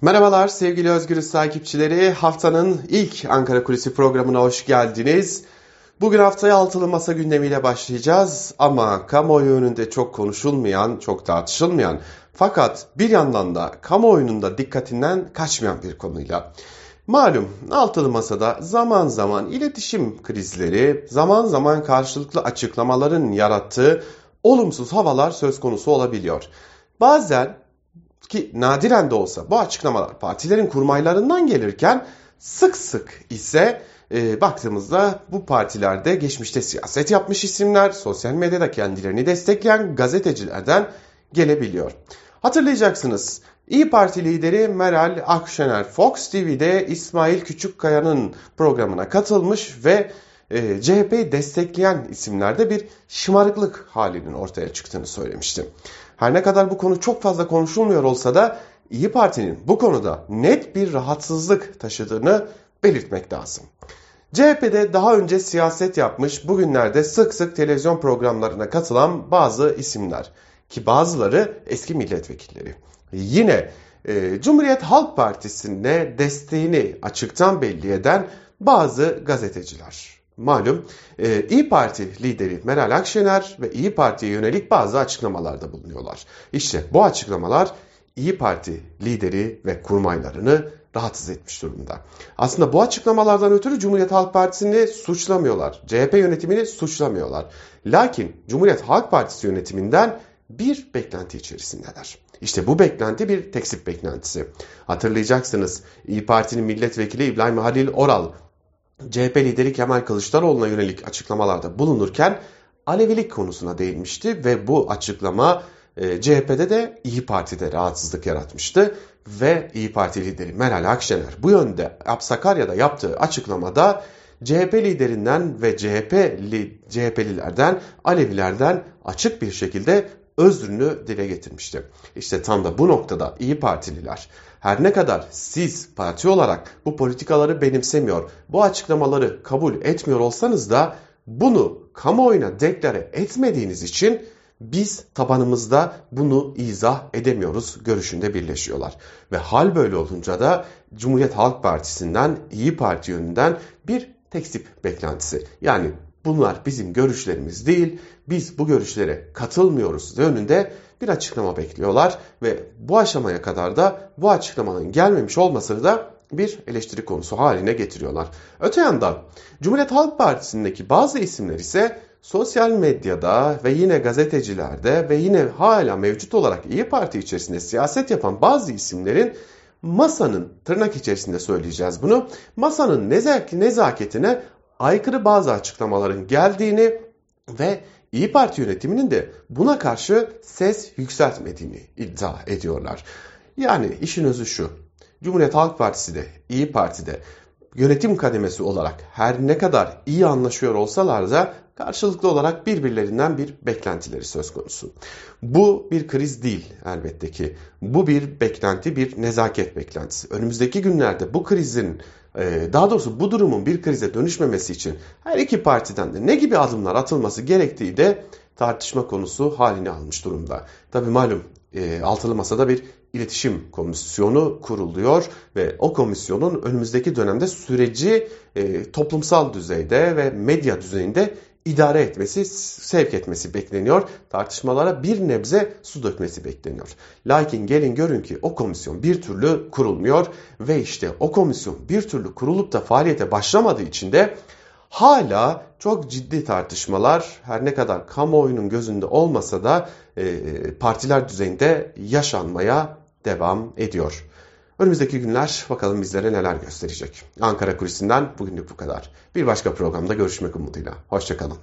Merhabalar sevgili Özgürüz takipçileri. Haftanın ilk Ankara Kulisi programına hoş geldiniz. Bugün haftaya altılı masa gündemiyle başlayacağız ama kamuoyu önünde çok konuşulmayan, çok tartışılmayan fakat bir yandan da kamuoyunun da dikkatinden kaçmayan bir konuyla. Malum altılı masada zaman zaman iletişim krizleri, zaman zaman karşılıklı açıklamaların yarattığı olumsuz havalar söz konusu olabiliyor. Bazen ki nadiren de olsa bu açıklamalar partilerin kurmaylarından gelirken sık sık ise e, baktığımızda bu partilerde geçmişte siyaset yapmış isimler, sosyal medyada kendilerini destekleyen gazetecilerden gelebiliyor. Hatırlayacaksınız İyi Parti lideri Meral Akşener Fox TV'de İsmail Küçükkaya'nın programına katılmış ve e, CHP'yi destekleyen isimlerde bir şımarıklık halinin ortaya çıktığını söylemişti. Her ne kadar bu konu çok fazla konuşulmuyor olsa da İyi Parti'nin bu konuda net bir rahatsızlık taşıdığını belirtmek lazım. CHP'de daha önce siyaset yapmış, bugünlerde sık sık televizyon programlarına katılan bazı isimler ki bazıları eski milletvekilleri. Yine e, Cumhuriyet Halk Partisi'ne desteğini açıktan belli eden bazı gazeteciler. Malum e, İyi Parti lideri Meral Akşener ve İyi Parti'ye yönelik bazı açıklamalarda bulunuyorlar. İşte bu açıklamalar İyi Parti lideri ve kurmaylarını rahatsız etmiş durumda. Aslında bu açıklamalardan ötürü Cumhuriyet Halk Partisi'ni suçlamıyorlar. CHP yönetimini suçlamıyorlar. Lakin Cumhuriyet Halk Partisi yönetiminden bir beklenti içerisindeler. İşte bu beklenti bir teksip beklentisi. Hatırlayacaksınız İyi Parti'nin milletvekili İbrahim Halil Oral CHP lideri Kemal Kılıçdaroğlu'na yönelik açıklamalarda bulunurken Alevilik konusuna değinmişti ve bu açıklama e, CHP'de de İyi Parti'de rahatsızlık yaratmıştı ve İyi Parti lideri Meral Akşener bu yönde Sakarya'da yaptığı açıklamada CHP liderinden ve CHP'li CHP'lilerden, Alevilerden açık bir şekilde özrünü dile getirmişti. İşte tam da bu noktada İyi Partililer her ne kadar siz parti olarak bu politikaları benimsemiyor, bu açıklamaları kabul etmiyor olsanız da bunu kamuoyuna deklare etmediğiniz için biz tabanımızda bunu izah edemiyoruz görüşünde birleşiyorlar. Ve hal böyle olunca da Cumhuriyet Halk Partisi'nden İyi Parti yönünden bir tekstip beklentisi. Yani bunlar bizim görüşlerimiz değil, biz bu görüşlere katılmıyoruz yönünde bir açıklama bekliyorlar ve bu aşamaya kadar da bu açıklamanın gelmemiş olmasını da bir eleştiri konusu haline getiriyorlar. Öte yandan Cumhuriyet Halk Partisi'ndeki bazı isimler ise sosyal medyada ve yine gazetecilerde ve yine hala mevcut olarak İyi Parti içerisinde siyaset yapan bazı isimlerin masanın tırnak içerisinde söyleyeceğiz bunu masanın nezaketine aykırı bazı açıklamaların geldiğini ve İyi Parti yönetiminin de buna karşı ses yükseltmediğini iddia ediyorlar. Yani işin özü şu. Cumhuriyet Halk Partisi de İyi Parti'de yönetim kademesi olarak her ne kadar iyi anlaşıyor olsalar da karşılıklı olarak birbirlerinden bir beklentileri söz konusu. Bu bir kriz değil elbette ki. Bu bir beklenti, bir nezaket beklentisi. Önümüzdeki günlerde bu krizin e, daha doğrusu bu durumun bir krize dönüşmemesi için her iki partiden de ne gibi adımlar atılması gerektiği de tartışma konusu halini almış durumda. Tabi malum e, altılı masada bir iletişim komisyonu kuruluyor ve o komisyonun önümüzdeki dönemde süreci e, toplumsal düzeyde ve medya düzeyinde idare etmesi, sevk etmesi bekleniyor. Tartışmalara bir nebze su dökmesi bekleniyor. Lakin gelin görün ki o komisyon bir türlü kurulmuyor ve işte o komisyon bir türlü kurulup da faaliyete başlamadığı için de hala çok ciddi tartışmalar her ne kadar kamuoyunun gözünde olmasa da e, partiler düzeyinde yaşanmaya devam ediyor. Önümüzdeki günler bakalım bizlere neler gösterecek. Ankara Kulisi'nden bugünlük bu kadar. Bir başka programda görüşmek umuduyla. Hoşçakalın.